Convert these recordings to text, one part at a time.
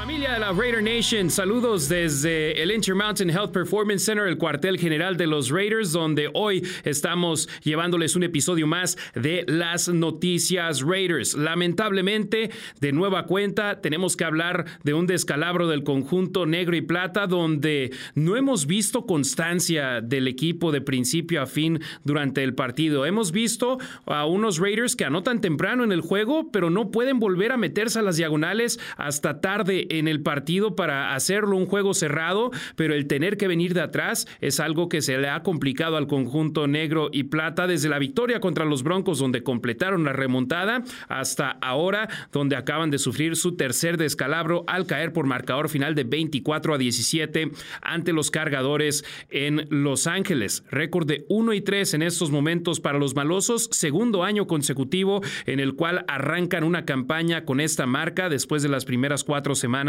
Familia de la Raider Nation, saludos desde el Intermountain Health Performance Center, el cuartel general de los Raiders, donde hoy estamos llevándoles un episodio más de las noticias Raiders. Lamentablemente, de nueva cuenta, tenemos que hablar de un descalabro del conjunto negro y plata, donde no hemos visto constancia del equipo de principio a fin durante el partido. Hemos visto a unos Raiders que anotan temprano en el juego, pero no pueden volver a meterse a las diagonales hasta tarde en el partido para hacerlo un juego cerrado, pero el tener que venir de atrás es algo que se le ha complicado al conjunto negro y plata desde la victoria contra los Broncos donde completaron la remontada hasta ahora donde acaban de sufrir su tercer descalabro al caer por marcador final de 24 a 17 ante los cargadores en Los Ángeles. Récord de 1 y 3 en estos momentos para los malosos, segundo año consecutivo en el cual arrancan una campaña con esta marca después de las primeras cuatro semanas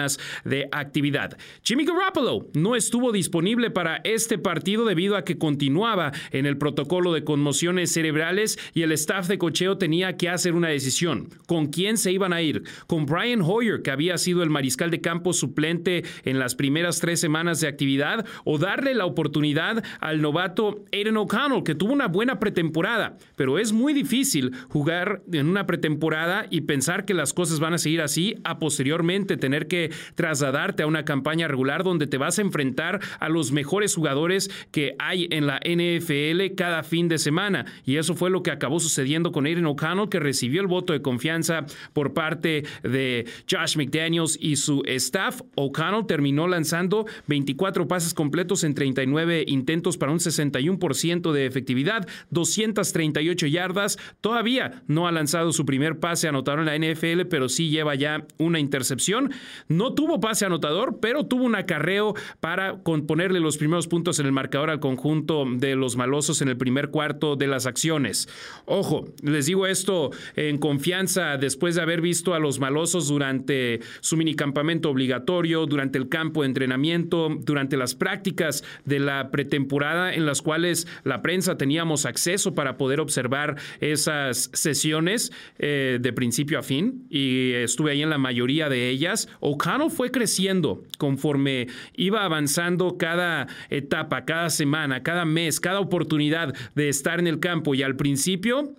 de actividad. Jimmy Garoppolo no estuvo disponible para este partido debido a que continuaba en el protocolo de conmociones cerebrales y el staff de cocheo tenía que hacer una decisión. ¿Con quién se iban a ir? ¿Con Brian Hoyer, que había sido el mariscal de campo suplente en las primeras tres semanas de actividad? ¿O darle la oportunidad al novato Aiden O'Connell, que tuvo una buena pretemporada? Pero es muy difícil jugar en una pretemporada y pensar que las cosas van a seguir así a posteriormente tener que trasladarte a una campaña regular donde te vas a enfrentar a los mejores jugadores que hay en la NFL cada fin de semana. Y eso fue lo que acabó sucediendo con Aiden O'Connell, que recibió el voto de confianza por parte de Josh McDaniels y su staff. O'Connell terminó lanzando 24 pases completos en 39 intentos para un 61% de efectividad, 238 yardas. Todavía no ha lanzado su primer pase anotado en la NFL, pero sí lleva ya una intercepción. No tuvo pase anotador, pero tuvo un acarreo para ponerle los primeros puntos en el marcador al conjunto de los malosos en el primer cuarto de las acciones. Ojo, les digo esto en confianza después de haber visto a los malosos durante su minicampamento obligatorio, durante el campo de entrenamiento, durante las prácticas de la pretemporada en las cuales la prensa teníamos acceso para poder observar esas sesiones eh, de principio a fin y estuve ahí en la mayoría de ellas. O'Connell fue creciendo conforme iba avanzando cada etapa, cada semana, cada mes, cada oportunidad de estar en el campo. Y al principio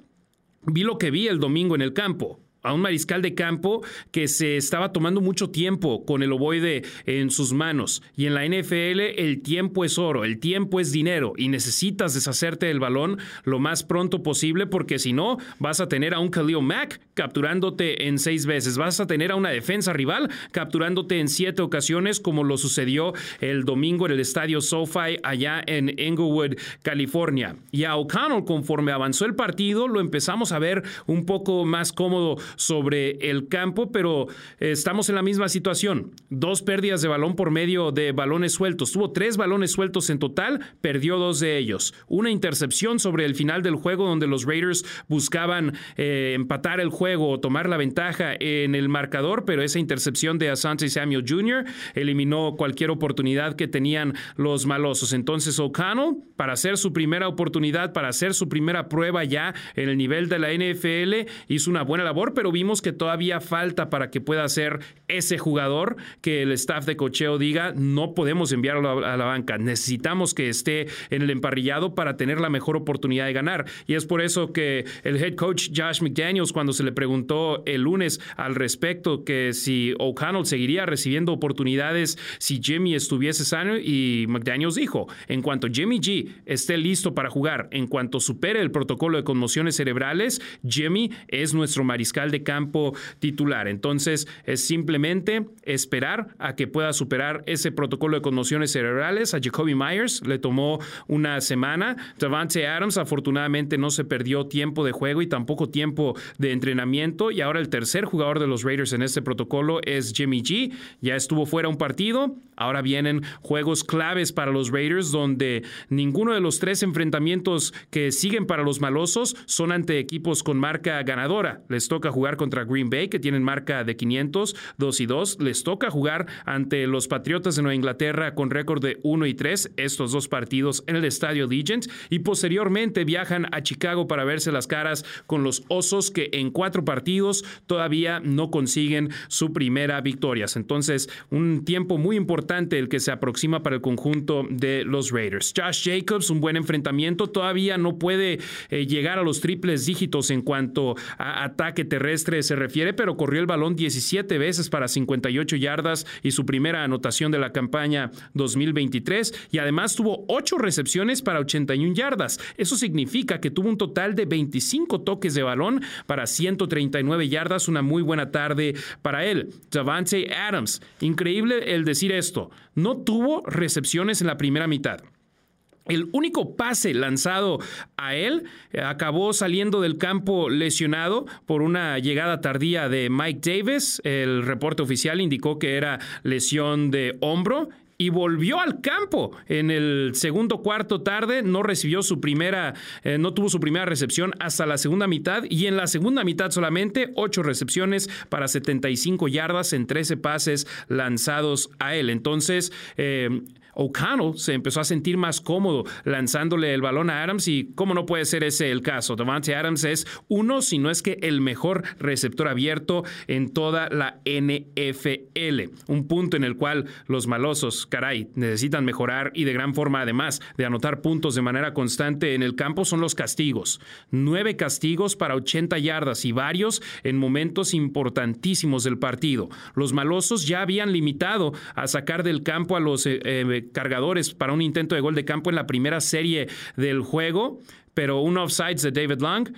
vi lo que vi el domingo en el campo a un mariscal de campo que se estaba tomando mucho tiempo con el ovoide en sus manos. Y en la NFL el tiempo es oro, el tiempo es dinero y necesitas deshacerte del balón lo más pronto posible porque si no vas a tener a un Khalil Mack capturándote en seis veces, vas a tener a una defensa rival capturándote en siete ocasiones como lo sucedió el domingo en el estadio SoFi allá en Englewood, California. Y a O'Connell conforme avanzó el partido lo empezamos a ver un poco más cómodo sobre el campo, pero eh, estamos en la misma situación. Dos pérdidas de balón por medio de balones sueltos. Tuvo tres balones sueltos en total, perdió dos de ellos. Una intercepción sobre el final del juego donde los Raiders buscaban eh, empatar el juego o tomar la ventaja en el marcador, pero esa intercepción de Asante Samuel Jr. eliminó cualquier oportunidad que tenían los malosos. Entonces O'Connell, para hacer su primera oportunidad, para hacer su primera prueba ya en el nivel de la NFL, hizo una buena labor, pero vimos que todavía falta para que pueda ser ese jugador que el staff de cocheo diga, no podemos enviarlo a la banca, necesitamos que esté en el emparrillado para tener la mejor oportunidad de ganar. Y es por eso que el head coach Josh McDaniels, cuando se le preguntó el lunes al respecto que si O'Connell seguiría recibiendo oportunidades si Jimmy estuviese sano, y McDaniels dijo, en cuanto Jimmy G esté listo para jugar, en cuanto supere el protocolo de conmociones cerebrales, Jimmy es nuestro mariscal de campo titular. Entonces es simplemente esperar a que pueda superar ese protocolo de conmociones cerebrales. A Jacoby Myers le tomó una semana. Davante Adams afortunadamente no se perdió tiempo de juego y tampoco tiempo de entrenamiento. Y ahora el tercer jugador de los Raiders en este protocolo es Jimmy G. Ya estuvo fuera un partido. Ahora vienen juegos claves para los Raiders donde ninguno de los tres enfrentamientos que siguen para los malosos son ante equipos con marca ganadora. Les toca jugar contra Green Bay, que tienen marca de 500, 2 y 2. Les toca jugar ante los Patriotas de Nueva Inglaterra con récord de 1 y 3, estos dos partidos en el estadio Legends. Y posteriormente viajan a Chicago para verse las caras con los Osos, que en cuatro partidos todavía no consiguen su primera victoria. Entonces, un tiempo muy importante el que se aproxima para el conjunto de los Raiders. Josh Jacobs, un buen enfrentamiento, todavía no puede eh, llegar a los triples dígitos en cuanto a ataque terrestre se refiere, pero corrió el balón 17 veces para 58 yardas y su primera anotación de la campaña 2023 y además tuvo 8 recepciones para 81 yardas. Eso significa que tuvo un total de 25 toques de balón para 139 yardas, una muy buena tarde para él. Davante Adams, increíble el decir esto, no tuvo recepciones en la primera mitad. El único pase lanzado a él eh, acabó saliendo del campo lesionado por una llegada tardía de Mike Davis. El reporte oficial indicó que era lesión de hombro y volvió al campo en el segundo cuarto tarde. No recibió su primera, eh, no tuvo su primera recepción hasta la segunda mitad y en la segunda mitad solamente ocho recepciones para 75 yardas en 13 pases lanzados a él. Entonces, eh, O'Connell se empezó a sentir más cómodo lanzándole el balón a Adams y cómo no puede ser ese el caso. Davante Adams es uno, si no es que el mejor receptor abierto en toda la NFL. Un punto en el cual los malosos, caray, necesitan mejorar y de gran forma además de anotar puntos de manera constante en el campo son los castigos. Nueve castigos para 80 yardas y varios en momentos importantísimos del partido. Los malosos ya habían limitado a sacar del campo a los eh, eh, cargadores para un intento de gol de campo en la primera serie del juego, pero un offsides de David Long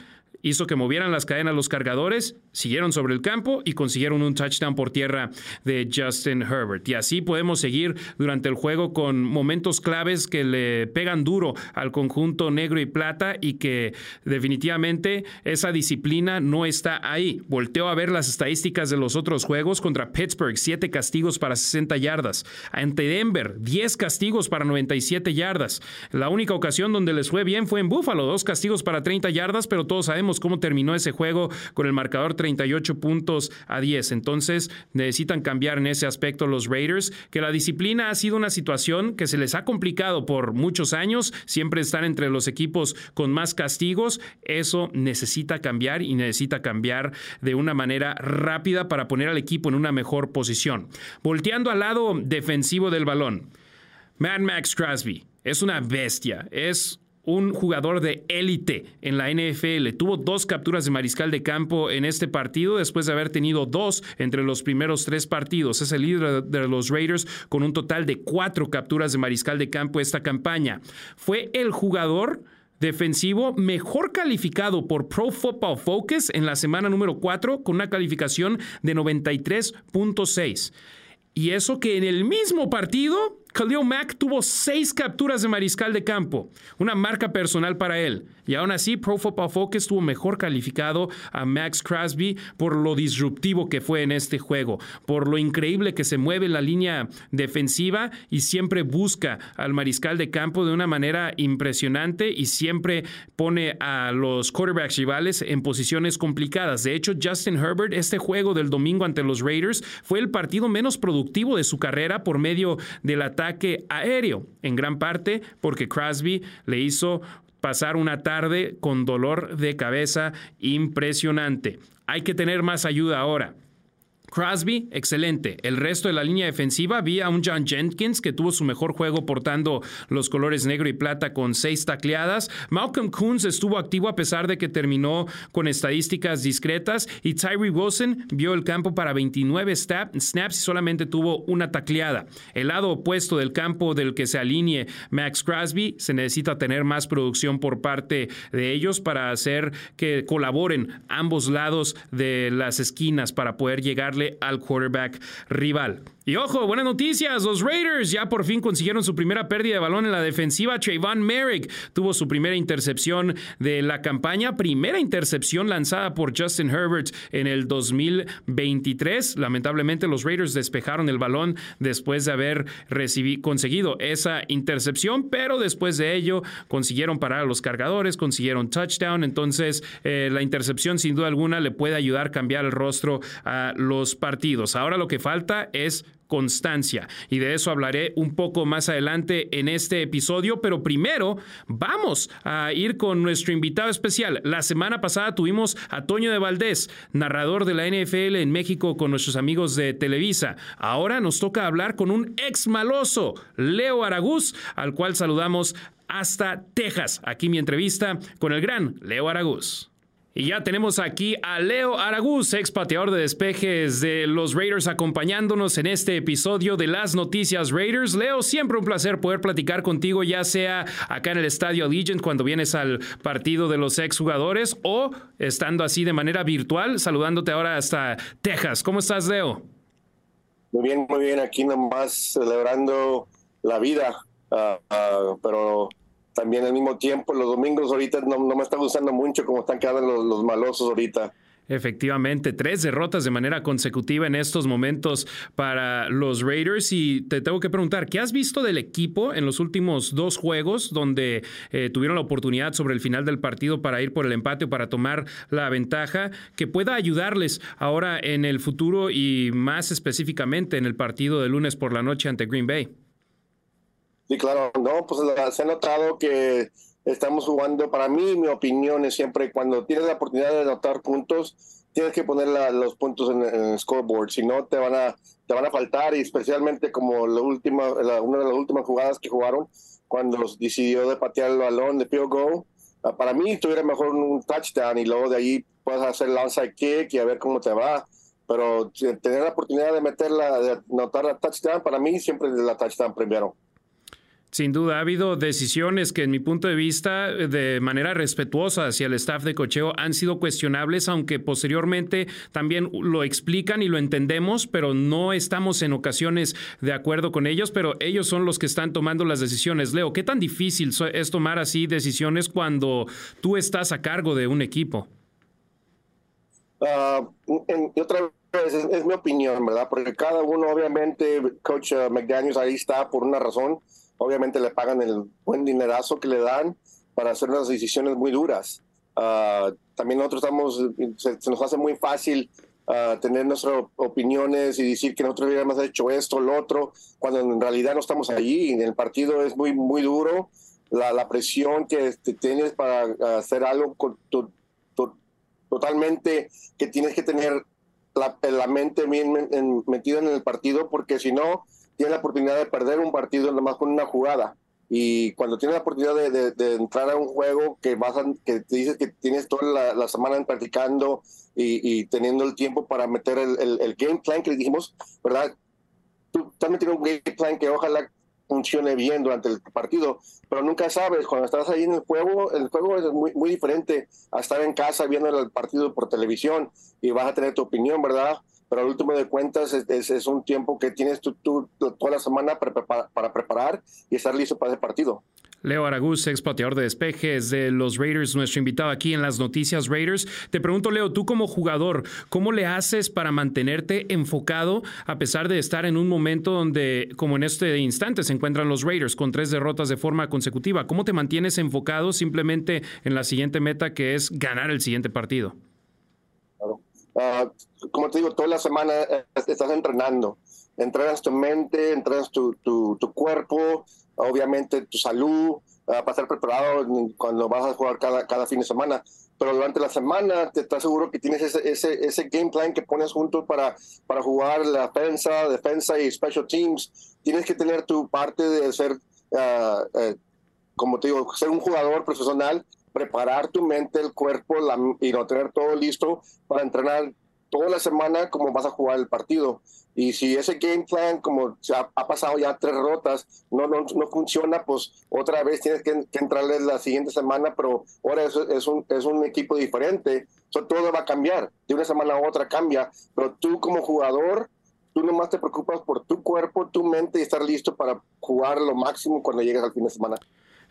hizo que movieran las cadenas los cargadores, siguieron sobre el campo y consiguieron un touchdown por tierra de Justin Herbert. Y así podemos seguir durante el juego con momentos claves que le pegan duro al conjunto negro y plata y que definitivamente esa disciplina no está ahí. Volteo a ver las estadísticas de los otros juegos contra Pittsburgh, 7 castigos para 60 yardas. Ante Denver, 10 castigos para 97 yardas. La única ocasión donde les fue bien fue en Buffalo, dos castigos para 30 yardas, pero todos sabemos cómo terminó ese juego con el marcador 38 puntos a 10. Entonces necesitan cambiar en ese aspecto los Raiders, que la disciplina ha sido una situación que se les ha complicado por muchos años, siempre están entre los equipos con más castigos. Eso necesita cambiar y necesita cambiar de una manera rápida para poner al equipo en una mejor posición. Volteando al lado defensivo del balón. Mad Max Crosby es una bestia, es un jugador de élite en la NFL. Tuvo dos capturas de mariscal de campo en este partido después de haber tenido dos entre los primeros tres partidos. Es el líder de los Raiders con un total de cuatro capturas de mariscal de campo esta campaña. Fue el jugador defensivo mejor calificado por Pro Football Focus en la semana número 4 con una calificación de 93.6. Y eso que en el mismo partido Khalil Mack tuvo seis capturas de mariscal de campo, una marca personal para él. Y aún así, Pro Football Focus estuvo mejor calificado a Max Crosby por lo disruptivo que fue en este juego, por lo increíble que se mueve la línea defensiva y siempre busca al mariscal de campo de una manera impresionante y siempre pone a los quarterbacks rivales en posiciones complicadas. De hecho, Justin Herbert, este juego del domingo ante los Raiders, fue el partido menos productivo de su carrera por medio del ataque aéreo, en gran parte porque Crosby le hizo pasar una tarde con dolor de cabeza impresionante. Hay que tener más ayuda ahora. Crosby, excelente. El resto de la línea defensiva, vi a un John Jenkins que tuvo su mejor juego portando los colores negro y plata con seis tacleadas. Malcolm Coons estuvo activo a pesar de que terminó con estadísticas discretas. Y Tyree Wilson vio el campo para 29 snaps y solamente tuvo una tacleada. El lado opuesto del campo del que se alinee Max Crosby se necesita tener más producción por parte de ellos para hacer que colaboren ambos lados de las esquinas para poder llegarle al quarterback rival. Y ojo, buenas noticias, los Raiders ya por fin consiguieron su primera pérdida de balón en la defensiva. Trayvon Merrick tuvo su primera intercepción de la campaña, primera intercepción lanzada por Justin Herbert en el 2023. Lamentablemente los Raiders despejaron el balón después de haber conseguido esa intercepción, pero después de ello consiguieron parar a los cargadores, consiguieron touchdown, entonces eh, la intercepción sin duda alguna le puede ayudar a cambiar el rostro a los partidos. Ahora lo que falta es constancia. Y de eso hablaré un poco más adelante en este episodio, pero primero vamos a ir con nuestro invitado especial. La semana pasada tuvimos a Toño de Valdés, narrador de la NFL en México con nuestros amigos de Televisa. Ahora nos toca hablar con un ex maloso, Leo Aragús, al cual saludamos hasta Texas. Aquí mi entrevista con el gran Leo Aragús. Y ya tenemos aquí a Leo Aragús, ex pateador de despejes de los Raiders, acompañándonos en este episodio de las noticias Raiders. Leo, siempre un placer poder platicar contigo, ya sea acá en el Estadio Allegiant cuando vienes al partido de los ex jugadores o estando así de manera virtual, saludándote ahora hasta Texas. ¿Cómo estás, Leo? Muy bien, muy bien. Aquí nomás celebrando la vida, ah, pero también al mismo tiempo los domingos ahorita no, me está gustando mucho como están quedando los, los malosos ahorita. Efectivamente, tres derrotas de manera consecutiva en estos momentos para los Raiders. Y te tengo que preguntar, ¿qué has visto del equipo en los últimos dos juegos donde eh, tuvieron la oportunidad sobre el final del partido para ir por el empate o para tomar la ventaja, que pueda ayudarles ahora en el futuro y más específicamente en el partido de lunes por la noche ante Green Bay? Sí, claro, no, pues se ha notado que estamos jugando, para mí, mi opinión es siempre cuando tienes la oportunidad de anotar puntos, tienes que poner los puntos en, el scoreboard, si no te van a te van a faltar y especialmente como la última una de las últimas jugadas que jugaron cuando decidió de patear el balón de field goal, ah, para mí tuviera mejor un touchdown y luego de ahí puedes hacer lanza kick y a ver cómo te va. Pero tener la oportunidad de meterla, de anotar la touchdown, para mí siempre es la touchdown primero. Sin duda, ha habido decisiones que en mi punto de vista, de manera respetuosa hacia el staff de cocheo, han sido cuestionables, aunque posteriormente también lo explican y lo entendemos, pero no estamos en ocasiones de acuerdo con ellos, pero ellos son los que están tomando las decisiones. Leo, ¿qué tan difícil es tomar así decisiones cuando tú estás a cargo de un equipo? Otra vez, es, mi opinión, ¿verdad? Porque cada uno, obviamente, Coach uh, McDaniels ahí está por una razón obviamente le pagan el buen dinerazo que le dan para hacer unas decisiones muy duras. Ah, también nosotros estamos, se, nos hace muy fácil ah, tener nuestras opiniones y decir que nosotros hubiéramos hecho esto, lo otro, cuando en realidad no estamos allí. El partido es muy, muy duro. La, la presión que tienes para hacer algo totalmente que tienes que tener la, la mente bien metida en el partido, porque si no, tiene la oportunidad de perder un partido nomás con una jugada. Y cuando tienes la oportunidad de, entrar a un juego que vas que te dices que tienes toda la, semana practicando y, teniendo el tiempo para meter el, game plan que dijimos, ¿verdad? Tú también tienes un game plan que ojalá funcione bien durante el partido, pero nunca sabes, cuando estás ahí en el juego, el juego es muy, muy diferente a estar en casa viendo el partido por televisión y vas a tener tu opinión, ¿verdad? pero al último de cuentas es, es, un tiempo que tienes tú, toda la semana para, para, preparar y estar listo para ese partido. Leo Aragús, ex de despejes de los Raiders, nuestro invitado aquí en las noticias Raiders. Te pregunto, Leo, tú como jugador, ¿cómo le haces para mantenerte enfocado a pesar de estar en un momento donde, como en este instante, se encuentran los Raiders con tres derrotas de forma consecutiva? ¿Cómo te mantienes enfocado simplemente en la siguiente meta que es ganar el siguiente partido? Ah, como te digo, toda la semana eh, estás entrenando. Entrenas tu mente, entrenas tu, cuerpo, obviamente tu salud, uh, para estar preparado cuando vas a jugar cada, cada fin de semana. pero durante la semana te estás seguro que tienes ese, ese, ese game plan que pones juntos para, para jugar la defensa, defensa y special teams. Tienes que tener tu parte de ser, ah, eh, como te digo, ser un jugador profesional, preparar tu mente, el cuerpo y no tener todo listo para entrenar toda la semana como vas a jugar el partido. Y si ese game plan, como se ha, pasado ya tres rotas, no, no, no, funciona, pues otra vez tienes que, entrarle la siguiente semana, pero ahora es, un, es un equipo diferente. todo va a cambiar. De una semana a otra cambia. Pero tú como jugador, tú nomás te preocupas por tu cuerpo, tu mente y estar listo para jugar lo máximo cuando llegues al fin de semana.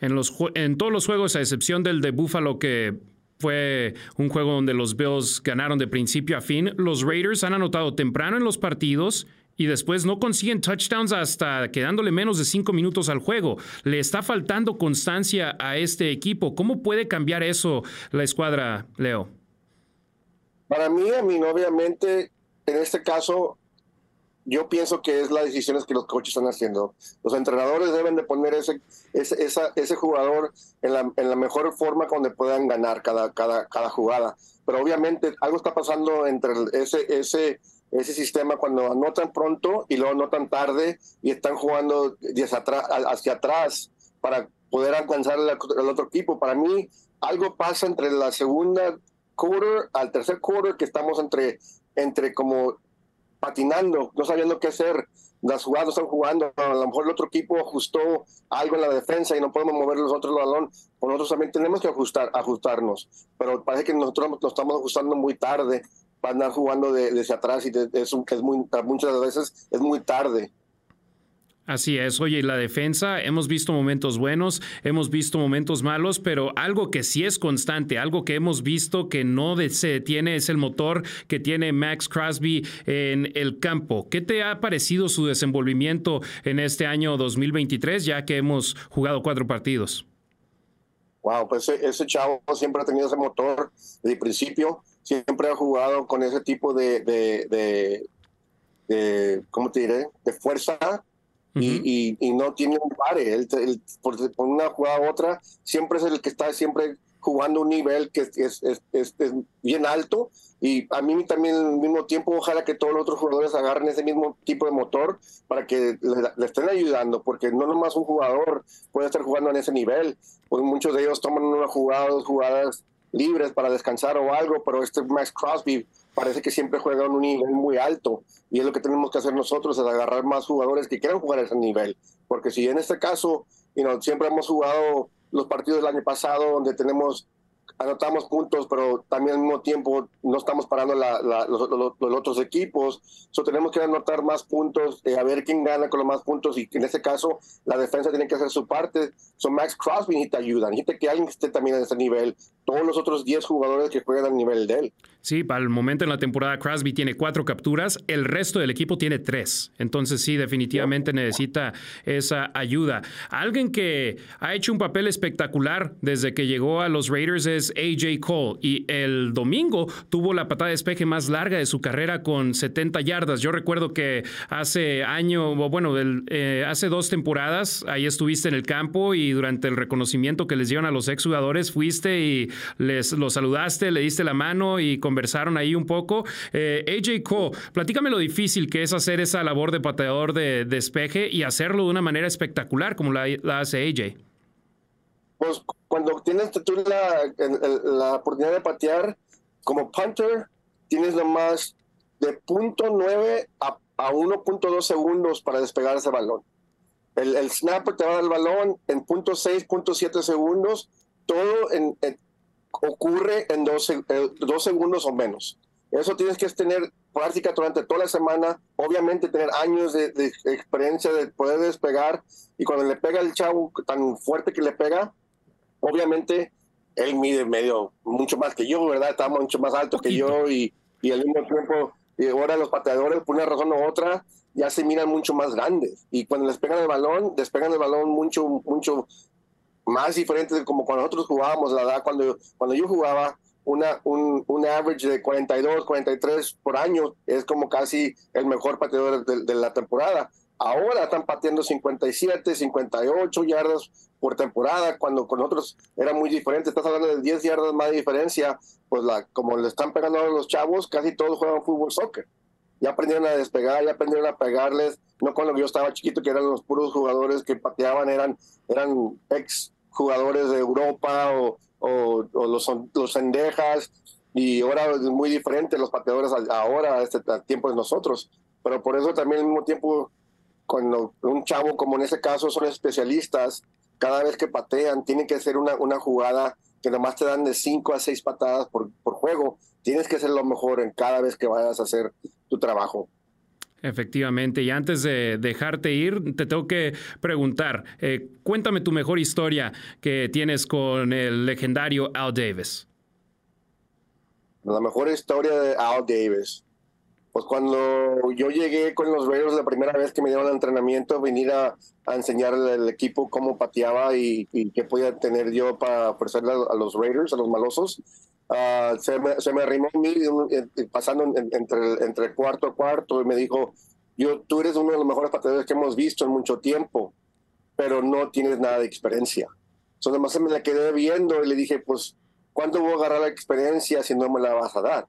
En, los, en todos los juegos, a excepción del de Buffalo que fue un juego donde los Bills ganaron de principio a fin. Los Raiders han anotado temprano en los partidos y después no consiguen touchdowns hasta quedándole menos de cinco minutos al juego. Le está faltando constancia a este equipo. ¿Cómo puede cambiar eso la escuadra, Leo? Para mí, a mí, obviamente, en este caso, yo pienso que es las decisiones que los coaches están haciendo. Los entrenadores deben de poner ese, ese, ese jugador en la, en la, mejor forma donde puedan ganar cada, cada, cada jugada. Pero obviamente algo está pasando entre ese, ese, ese sistema cuando anotan pronto y luego anotan tarde y están jugando hacia atrás, para poder alcanzar el, otro equipo. Para mí, algo pasa entre la segunda quarter al tercer quarter que estamos entre, entre como patinando, no sabiendo qué hacer. Las jugadas están jugando, a lo mejor el otro equipo ajustó algo en la defensa y no podemos mover los otros balón. Nosotros también tenemos que ajustar, ajustarnos, pero parece que nosotros nos estamos ajustando muy tarde para andar jugando de, desde atrás y de, es, es muy, muchas veces es muy tarde. Así es, oye, la defensa, hemos visto momentos buenos, hemos visto momentos malos, pero algo que sí es constante, algo que hemos visto que no se detiene es el motor que tiene Max Crosby en el campo. ¿Qué te ha parecido su desenvolvimiento en este año 2023, ya que hemos jugado cuatro partidos? Wow, pues ese, chavo siempre ha tenido ese motor desde el principio, siempre ha jugado con ese tipo de, de, de ¿cómo te diré? De fuerza y, y, no tiene un pare. Él, por, una jugada u otra, siempre es el que está siempre jugando un nivel que es, es, es, bien alto. Y a mí también al mismo tiempo, ojalá que todos los otros jugadores agarren ese mismo tipo de motor para que le, estén ayudando, porque no nomás un jugador puede estar jugando en ese nivel. Pues muchos de ellos toman una jugada, dos jugadas libres para descansar o algo, pero este Max Crosby parece que siempre juega a un nivel muy alto y es lo que tenemos que hacer nosotros, es agarrar más jugadores que quieran jugar a ese nivel, porque si en este caso, siempre hemos jugado los partidos del año pasado donde tenemos anotamos puntos, pero también al mismo tiempo no estamos parando los, otros equipos. So, tenemos que anotar más puntos, eh, a ver quién gana con los más puntos. Y en este caso, la defensa tiene que hacer su parte. So, Max Crosby necesita ayuda, necesita que alguien esté también en ese nivel. Todos los otros 10 jugadores que juegan al nivel de él. Sí, para el momento en la temporada, Crosby tiene cuatro capturas, el resto del equipo tiene tres. Entonces, sí, definitivamente necesita esa ayuda. Alguien que ha hecho un papel espectacular desde que llegó a los Raiders es AJ Cole y el domingo tuvo la patada de despeje más larga de su carrera con 70 yardas. Yo recuerdo que hace año, bueno, eh, hace dos temporadas, ahí estuviste en el campo y durante el reconocimiento que les dieron a los exjugadores fuiste y les los saludaste, le diste la mano y conversaron ahí un poco. Eh, AJ Cole, platícame lo difícil que es hacer esa labor de pateador de despeje y hacerlo de una manera espectacular como la, hace AJ. Pues cuando tienes tú la, oportunidad de patear como punter, tienes nomás de punto .9 a, a 1.2 segundos para despegar ese balón. El, el, snapper te va a dar el balón en punto .6, punto .7 segundos. Todo en, ocurre en dos, eh, dos, segundos o menos. Eso tienes que tener práctica durante toda la semana, obviamente tener años de, de, experiencia de poder despegar y cuando le pega el chavo tan fuerte que le pega, obviamente él mide medio, mucho más que yo, ¿verdad? Está mucho más alto que yo y, y al mismo tiempo, y ahora los pateadores, por una razón u otra, ya se miran mucho más grandes. Y cuando les pegan el balón, despegan el balón mucho, mucho más diferente de como cuando nosotros jugábamos, la verdad, cuando, cuando yo jugaba, una, un, un, average de 42, 43 por año es como casi el mejor pateador de, de la temporada. Ahora están pateando 57, 58 yardas por temporada, cuando con otros era muy diferente. Estás hablando de 10 yardas más de diferencia. Pues la, como le están pegando a los chavos, casi todos juegan fútbol soccer. Ya aprendieron a despegar, ya aprendieron a pegarles. No cuando yo estaba chiquito, que eran los puros jugadores que pateaban, eran, eran ex jugadores de Europa o, o, los, los sendejas. Y ahora es muy diferente los pateadores ahora, a este tiempo de nosotros. Pero por eso también al mismo tiempo cuando un chavo, como en ese caso, son especialistas, cada vez que patean, tienen que hacer una, una jugada que nomás te dan de 5 a 6 patadas por, por juego. Tienes que hacer lo mejor en cada vez que vayas a hacer tu trabajo. Efectivamente, y antes de dejarte ir, te tengo que preguntar, eh, cuéntame tu mejor historia que tienes con el legendario Al Davis. La mejor historia de Al Davis pues cuando yo llegué con los Raiders la primera vez que me dieron el entrenamiento, venir a, a enseñarle al equipo cómo pateaba y, qué podía tener yo para ofrecerle a, los Raiders, a los malosos, ah, se, me, se, me, arrimó a mí pasando entre, entre cuarto a cuarto y me dijo, yo, tú eres uno de los mejores pateadores que hemos visto en mucho tiempo, pero no tienes nada de experiencia. Entonces, además se me la quedé viendo y le dije, pues, ¿cuánto voy a agarrar la experiencia si no me la vas a dar?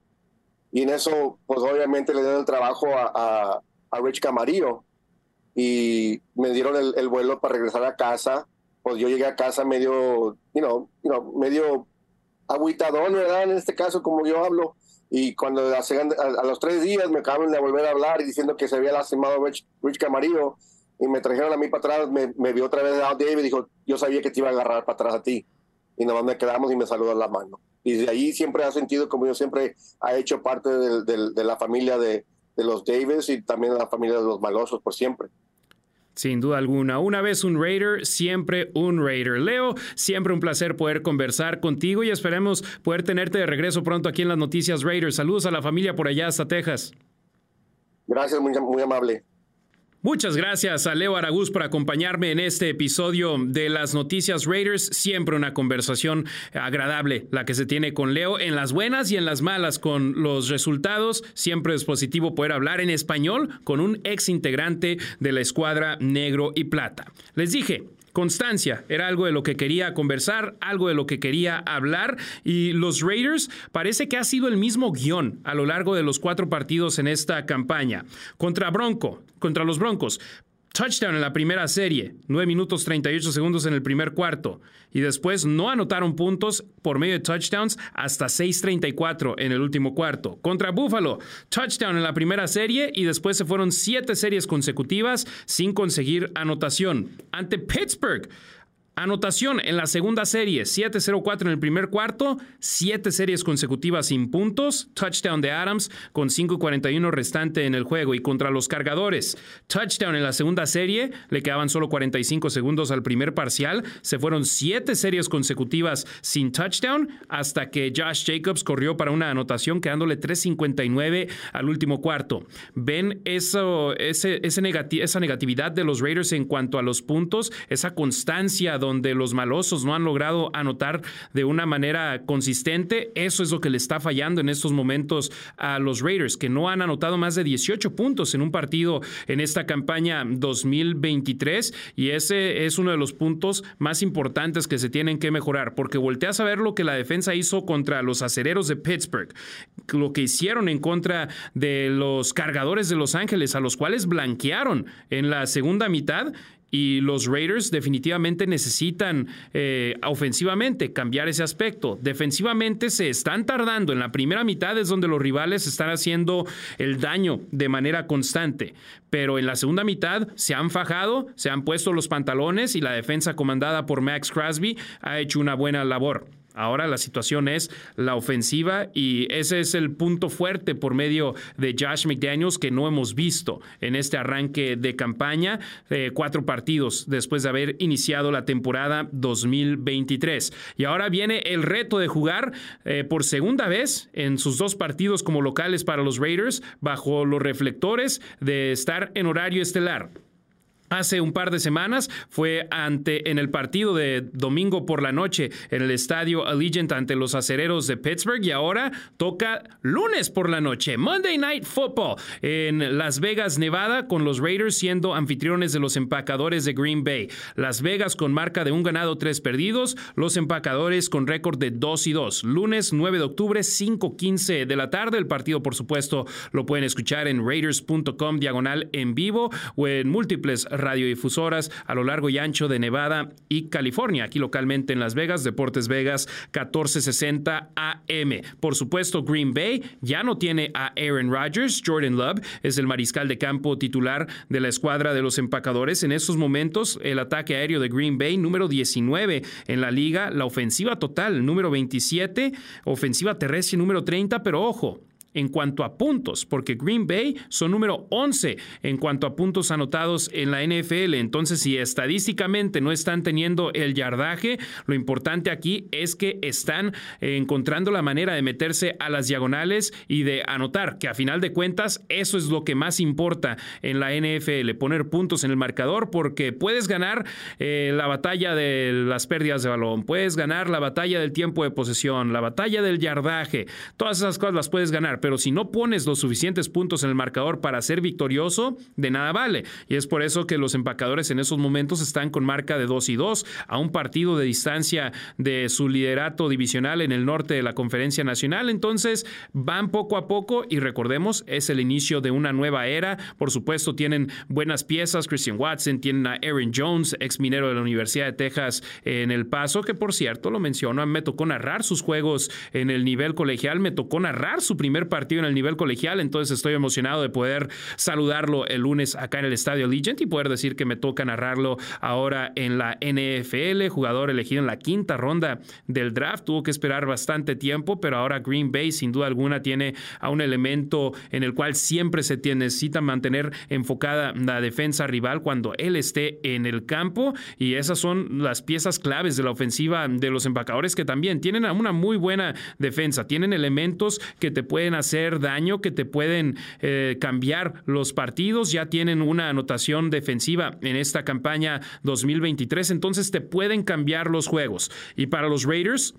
Y en eso, pues obviamente le dieron el trabajo a, a, Rich Camarillo y me dieron el, vuelo para regresar a casa. Pues yo llegué a casa medio, you know, you know, medio aguitadón, ¿verdad? En este caso, como yo hablo. Y cuando a, a, los tres días me acaban de volver a hablar y diciendo que se había lastimado Rich, Rich Camarillo y me trajeron a mí para atrás, me, me vio otra vez a David y dijo, yo sabía que te iba a agarrar para atrás a ti. Y nomás me quedamos y me saludó la mano y de ahí siempre ha sentido como yo siempre ha hecho parte de, la familia de, los Davis y también de la familia de los malosos por siempre. Sin duda alguna. Una vez un Raider, siempre un Raider. Leo, siempre un placer poder conversar contigo y esperemos poder tenerte de regreso pronto aquí en las Noticias Raiders. Saludos a la familia por allá hasta Texas. Gracias, muy, muy amable. Muchas gracias a Leo Aragús por acompañarme en este episodio de las Noticias Raiders. Siempre una conversación agradable la que se tiene con Leo en las buenas y en las malas con los resultados. Siempre es positivo poder hablar en español con un ex integrante de la escuadra negro y plata. Les dije, constancia. Era algo de lo que quería conversar, algo de lo que quería hablar. Y los Raiders parece que ha sido el mismo guion a lo largo de los cuatro partidos en esta campaña. Contra Bronco, contra los Broncos. Touchdown en la primera serie, 9 minutos 38 segundos en el primer cuarto. Y después no anotaron puntos por medio de touchdowns hasta 6.34 en el último cuarto. Contra Buffalo, touchdown en la primera serie y después se fueron siete series consecutivas sin conseguir anotación. Ante Pittsburgh, Anotación en la segunda serie, 7-0-4 en el primer cuarto, siete series consecutivas sin puntos, touchdown de Adams con 5-41 restante en el juego y contra los cargadores, touchdown en la segunda serie, le quedaban solo 45 segundos al primer parcial, se fueron siete series consecutivas sin touchdown hasta que Josh Jacobs corrió para una anotación quedándole 3-59 al último cuarto. Ven eso, ese, esa negatividad de los Raiders en cuanto a los puntos, esa constancia donde los malosos no han logrado anotar de una manera consistente. Eso es lo que le está fallando en estos momentos a los Raiders, que no han anotado más de 18 puntos en un partido en esta campaña 2023. Y ese es uno de los puntos más importantes que se tienen que mejorar, porque volteas a ver lo que la defensa hizo contra los acereros de Pittsburgh, lo que hicieron en contra de los cargadores de Los Ángeles, a los cuales blanquearon en la segunda mitad y los Raiders definitivamente necesitan eh, ofensivamente cambiar ese aspecto. Defensivamente se están tardando. En la primera mitad es donde los rivales están haciendo el daño de manera constante. Pero en la segunda mitad se han fajado, se han puesto los pantalones y la defensa comandada por Max Crosby ha hecho una buena labor. Ahora la situación es la ofensiva y ese es el punto fuerte por medio de Josh McDaniels que no hemos visto en este arranque de campaña, eh, cuatro partidos después de haber iniciado la temporada 2023. Y ahora viene el reto de jugar eh, por segunda vez en sus dos partidos como locales para los Raiders bajo los reflectores de estar en horario estelar Hace un par de semanas fue ante en el partido de domingo por la noche en el estadio Allegiant ante los acereros de Pittsburgh y ahora toca lunes por la noche, Monday Night Football en Las Vegas, Nevada, con los Raiders siendo anfitriones de los empacadores de Green Bay. Las Vegas con marca de un ganado, tres perdidos, los empacadores con récord de 2 y 2. Lunes 9 de octubre, 5:15 de la tarde. El partido, por supuesto, lo pueden escuchar en raiders.com diagonal en vivo o en múltiples radiodifusoras a lo largo y ancho de Nevada y California. Aquí localmente en Las Vegas, Deportes Vegas 1460 AM. Por supuesto, Green Bay ya no tiene a Aaron Rodgers. Jordan Love es el mariscal de campo titular de la escuadra de los empacadores. En estos momentos, el ataque aéreo de Green Bay, número 19 en la liga, la ofensiva total, número 27, ofensiva terrestre, número 30, pero ojo, en cuanto a puntos, porque Green Bay son número 11 en cuanto a puntos anotados en la NFL. Entonces, si estadísticamente no están teniendo el yardaje, lo importante aquí es que están encontrando la manera de meterse a las diagonales y de anotar, que a final de cuentas eso es lo que más importa en la NFL, poner puntos en el marcador, porque puedes ganar eh, la batalla de las pérdidas de balón, puedes ganar la batalla del tiempo de posesión, la batalla del yardaje, todas esas cosas las puedes ganar pero si no pones los suficientes puntos en el marcador para ser victorioso, de nada vale. Y es por eso que los empacadores en esos momentos están con marca de 2 y 2 a un partido de distancia de su liderato divisional en el norte de la Conferencia Nacional. Entonces van poco a poco y recordemos, es el inicio de una nueva era. Por supuesto, tienen buenas piezas. Christian Watson, tienen a Aaron Jones, ex minero de la Universidad de Texas en El Paso, que por cierto lo menciono, me tocó narrar sus juegos en el nivel colegial, me tocó narrar su primer partido en el nivel colegial, entonces estoy emocionado de poder saludarlo el lunes acá en el Estadio Legend y poder decir que me toca narrarlo ahora en la NFL, jugador elegido en la quinta ronda del draft, tuvo que esperar bastante tiempo, pero ahora Green Bay sin duda alguna tiene a un elemento en el cual siempre se necesita mantener enfocada la defensa rival cuando él esté en el campo. Y esas son las piezas claves de la ofensiva de los empacadores que también tienen una muy buena defensa, tienen elementos que te pueden hacer hacer daño, que te pueden eh, cambiar los partidos. Ya tienen una anotación defensiva en esta campaña 2023, entonces te pueden cambiar los juegos. Y para los Raiders,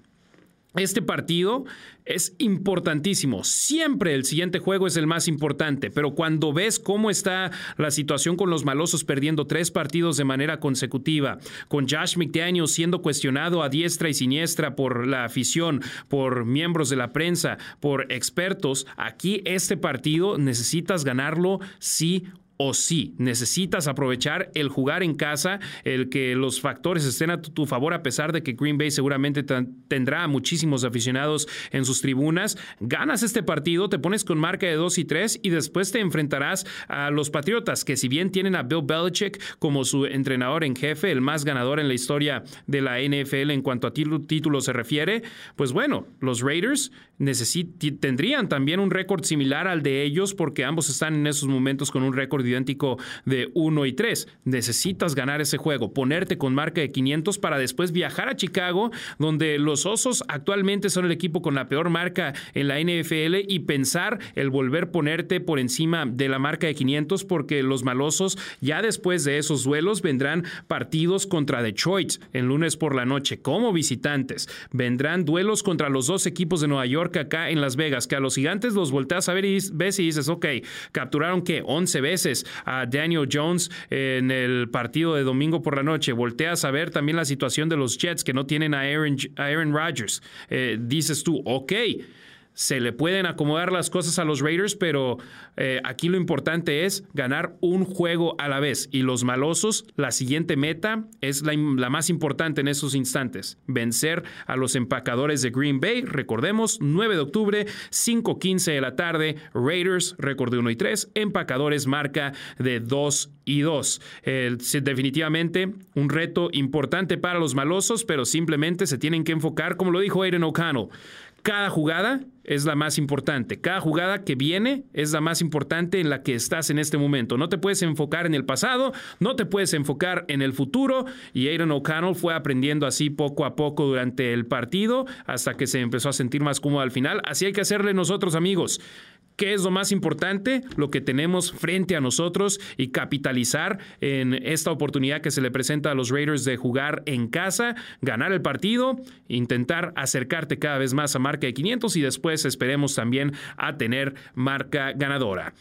este partido es importantísimo. Siempre el siguiente juego es el más importante, pero cuando ves cómo está la situación con los malosos perdiendo tres partidos de manera consecutiva, con Josh McDaniel siendo cuestionado a diestra y siniestra por la afición, por miembros de la prensa, por expertos, aquí este partido necesitas ganarlo sí o sí. Necesitas aprovechar el jugar en casa, el que los factores estén a tu, favor, a pesar de que Green Bay seguramente tendrá muchísimos aficionados en sus tribunas. Ganas este partido, te pones con marca de 2 y 3 y después te enfrentarás a los Patriotas, que si bien tienen a Bill Belichick como su entrenador en jefe, el más ganador en la historia de la NFL en cuanto a título se refiere, pues bueno, los Raiders tendrían también un récord similar al de ellos porque ambos están en esos momentos con un récord idéntico de 1 y 3. Necesitas ganar ese juego, ponerte con marca de 500 para después viajar a Chicago, donde los Osos actualmente son el equipo con la peor marca en la NFL y pensar el volver ponerte por encima de la marca de 500 porque los malosos ya después de esos duelos vendrán partidos contra Detroit el lunes por la noche como visitantes. Vendrán duelos contra los dos equipos de Nueva York acá en Las Vegas, que a los gigantes los volteas a ver y ves y dices, ok, capturaron que 11 veces a Daniel Jones en el partido de domingo por la noche. Volteas a ver también la situación de los Jets que no tienen a Aaron, Aaron Rodgers. Eh, dices tú, ok se le pueden acomodar las cosas a los Raiders, pero eh, aquí lo importante es ganar un juego a la vez. Y los malosos, la siguiente meta es la, más importante en esos instantes. Vencer a los empacadores de Green Bay. Recordemos, 9 de octubre, 5.15 de la tarde, Raiders, récord de 1 y 3, empacadores marca de 2 y 2. definitivamente un reto importante para los malosos, pero simplemente se tienen que enfocar, como lo dijo Aiden O'Connell cada jugada es la más importante. Cada jugada que viene es la más importante en la que estás en este momento. No te puedes enfocar en el pasado, no te puedes enfocar en el futuro. Y Aaron O'Connell fue aprendiendo así poco a poco durante el partido hasta que se empezó a sentir más cómodo al final. Así hay que hacerle nosotros, amigos ¿Qué es lo más importante? Lo que tenemos frente a nosotros y capitalizar en esta oportunidad que se le presenta a los Raiders de jugar en casa, ganar el partido, intentar acercarte cada vez más a marca de 500 y después esperemos también a tener marca ganadora.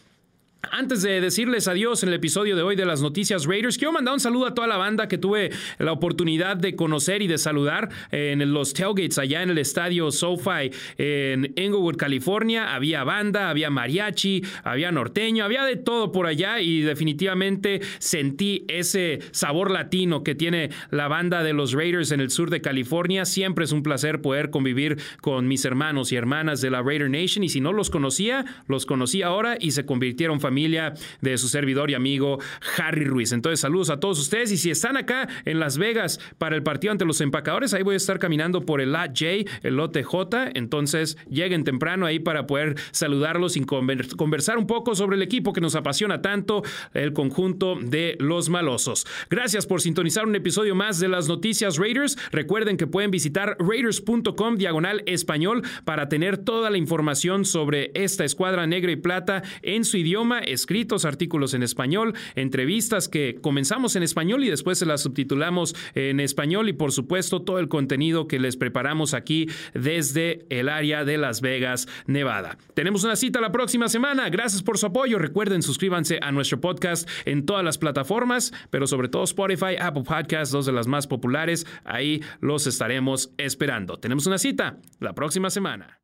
Antes de decirles adiós en el episodio de hoy de las noticias Raiders, quiero mandar un saludo a toda la banda que tuve la oportunidad de conocer y de saludar en los tailgates allá en el estadio SoFi en Inglewood, California. Había banda, había mariachi, había norteño, había de todo por allá y definitivamente sentí ese sabor latino que tiene la banda de los Raiders en el sur de California. Siempre es un placer poder convivir con mis hermanos y hermanas de la Raider Nation y si no los conocía, los conocí ahora y se convirtieron familia familia de su servidor y amigo Harry Ruiz. Entonces, saludos a todos ustedes. Y si están acá en Las Vegas para el partido ante los empacadores, ahí voy a estar caminando por el Lot J, el lote J. Entonces, lleguen temprano ahí para poder saludarlos y conversar un poco sobre el equipo que nos apasiona tanto, el conjunto de los malosos. Gracias por sintonizar un episodio más de las noticias Raiders. Recuerden que pueden visitar raiders.com diagonal español para tener toda la información sobre esta escuadra negra y plata en su idioma escritos, artículos en español, entrevistas que comenzamos en español y después se las subtitulamos en español y por supuesto todo el contenido que les preparamos aquí desde el área de Las Vegas, Nevada. Tenemos una cita la próxima semana. Gracias por su apoyo. Recuerden, suscríbanse a nuestro podcast en todas las plataformas, pero sobre todo Spotify, Apple Podcasts, dos de las más populares. Ahí los estaremos esperando. Tenemos una cita la próxima semana.